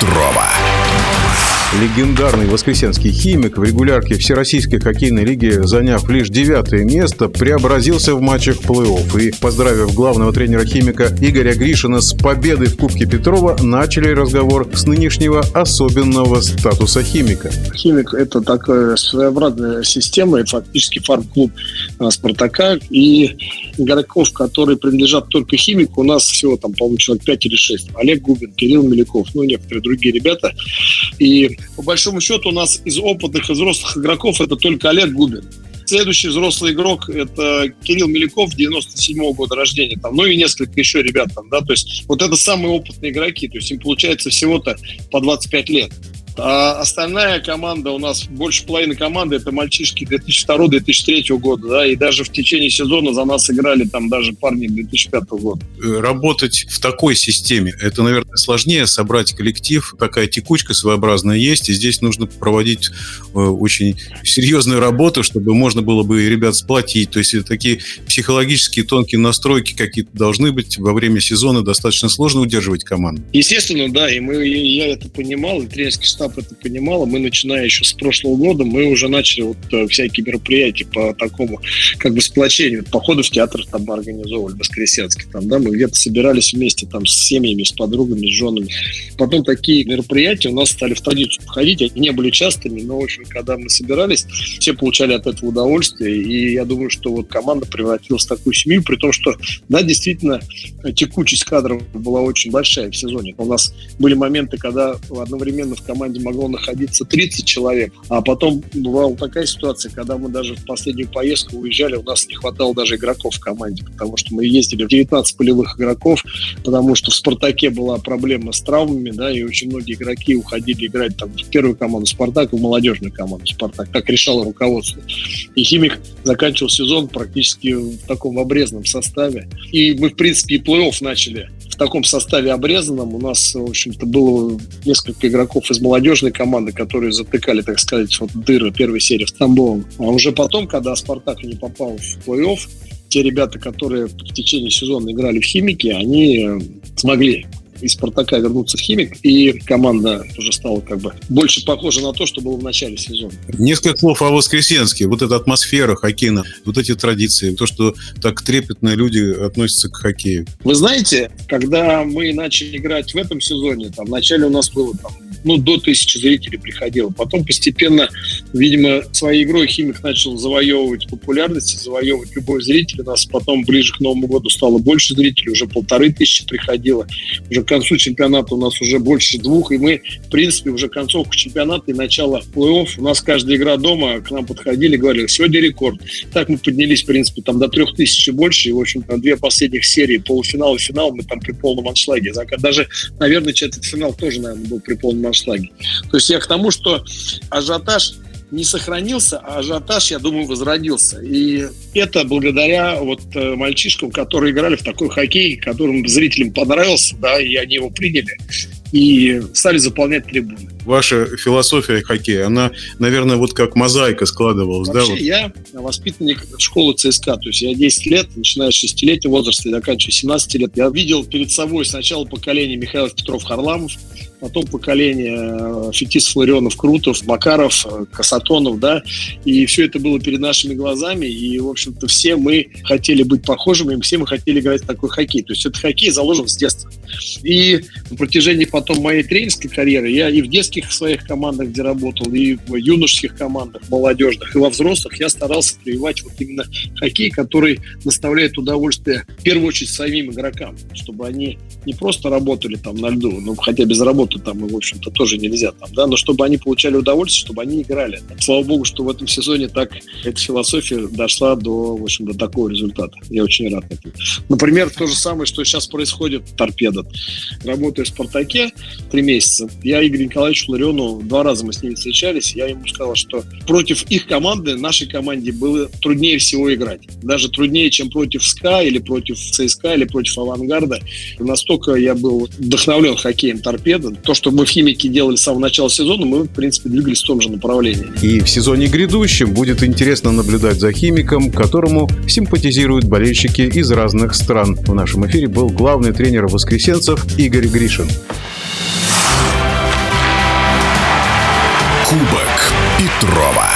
Петрова. Легендарный воскресенский химик в регулярке Всероссийской хоккейной лиги, заняв лишь девятое место, преобразился в матчах плей-офф. И, поздравив главного тренера химика Игоря Гришина с победой в Кубке Петрова, начали разговор с нынешнего особенного статуса химика. Химик – это такая своеобразная система, это фактически фарм-клуб а, «Спартака». И игроков, которые принадлежат только химику, у нас всего там, по-моему, человек 5 или 6. Олег Губин, Кирилл Меляков, ну, некоторые другие ребята. И по большому счету у нас из опытных и взрослых игроков это только Олег Губин. Следующий взрослый игрок – это Кирилл Меляков, 97-го года рождения, там, ну и несколько еще ребят там, да, то есть вот это самые опытные игроки, то есть им получается всего-то по 25 лет. А остальная команда у нас, больше половины команды, это мальчишки 2002-2003 года, да, и даже в течение сезона за нас играли там даже парни 2005 года. Э, работать в такой системе, это, наверное, сложнее собрать коллектив, такая текучка своеобразная есть, и здесь нужно проводить э, очень серьезную работу, чтобы можно было бы ребят сплотить, то есть такие психологические тонкие настройки какие-то должны быть во время сезона, достаточно сложно удерживать команду. Естественно, да, и мы, и я это понимал, и тренерский штаб это понимал, мы, начиная еще с прошлого года, мы уже начали вот э, всякие мероприятия по такому, как бы сплочению. Походы в театр там организовывали, воскресенский, там, да, мы где-то собирались вместе там с семьями, с подругами, с женами. Потом такие мероприятия у нас стали в традицию входить, они не были частыми, но, в общем, когда мы собирались, все получали от этого удовольствие, и я думаю, что вот команда превратилась в такую семью, при том, что, да, действительно, текучесть кадров была очень большая в сезоне. У нас были моменты, когда одновременно в команде могло находиться 30 человек. А потом бывала такая ситуация, когда мы даже в последнюю поездку уезжали, у нас не хватало даже игроков в команде, потому что мы ездили в 19 полевых игроков, потому что в «Спартаке» была проблема с травмами, да, и очень многие игроки уходили играть там в первую команду «Спартак» в молодежную команду «Спартак», как решало руководство. И «Химик» заканчивал сезон практически в таком обрезанном составе. И мы, в принципе, и плей-офф начали в таком составе обрезанном. У нас, в общем-то, было несколько игроков из молодежной команды, которые затыкали, так сказать, вот дыры первой серии в Тамбовом. А уже потом, когда «Спартак» не попал в плей-офф, те ребята, которые в течение сезона играли в «Химике», они смогли из «Спартака» вернуться в «Химик», и команда уже стала как бы больше похожа на то, что было в начале сезона. Несколько слов о Воскресенске. Вот эта атмосфера хоккейна, вот эти традиции, то, что так трепетно люди относятся к хоккею. Вы знаете, когда мы начали играть в этом сезоне, там, вначале у нас было там, ну, до тысячи зрителей приходило. Потом постепенно, видимо, своей игрой «Химик» начал завоевывать популярность, завоевывать любой зритель. У нас потом ближе к Новому году стало больше зрителей, уже полторы тысячи приходило. Уже к концу чемпионата у нас уже больше двух, и мы, в принципе, уже концовку чемпионата и начало плей-офф. У нас каждая игра дома к нам подходили, говорили, сегодня рекорд. Так мы поднялись, в принципе, там до трех тысяч и больше, и, в общем, то две последних серии, полуфинал и финал, мы там при полном аншлаге. Даже, наверное, четвертьфинал тоже, наверное, был при полном аншлаге. То есть я к тому, что ажиотаж не сохранился, а ажиотаж, я думаю, возродился. И это благодаря вот э, мальчишкам, которые играли в такой хоккей, которым зрителям понравился, да, и они его приняли и стали заполнять трибуны. Ваша философия хоккея, она, наверное, вот как мозаика складывалась, Вообще, да? Вот? я воспитанник школы ЦСКА, то есть я 10 лет, начиная с 6-летнего возраста и заканчивая 17 лет, я видел перед собой сначала поколение Михаил Петров-Харламов, потом поколение э, Фетис, Ларионов, Крутов, Макаров, э, Касатонов, да, и все это было перед нашими глазами, и, в общем-то, все мы хотели быть похожими, и все мы хотели играть в такой хоккей. То есть этот хоккей заложен с детства. И на протяжении потом моей тренерской карьеры я и в детских своих командах, где работал, и в юношеских командах, молодежных, и во взрослых я старался прививать вот именно хоккей, который доставляет удовольствие в первую очередь самим игрокам, чтобы они не просто работали там на льду, ну, хотя без работы там, в общем-то, тоже нельзя там, да, но чтобы они получали удовольствие, чтобы они играли. Слава богу, что в этом сезоне так эта философия дошла до, в общем, до такого результата. Я очень рад этому. Например, то же самое, что сейчас происходит в Торпедо. Работаю в «Спартаке» три месяца. Я Игорь Николаевичу Лариону, два раза мы с ним встречались, я ему сказал, что против их команды, нашей команде было труднее всего играть. Даже труднее, чем против СКА или против ЦСКА или против Авангарда. Настолько я был вдохновлен хоккеем «Торпедо», то, что мы в «Химике» делали с самого начала сезона, мы, в принципе, двигались в том же направлении. И в сезоне грядущем будет интересно наблюдать за «Химиком», которому симпатизируют болельщики из разных стран. В нашем эфире был главный тренер Пехотинцев Игорь Гришин. Кубок Петрова.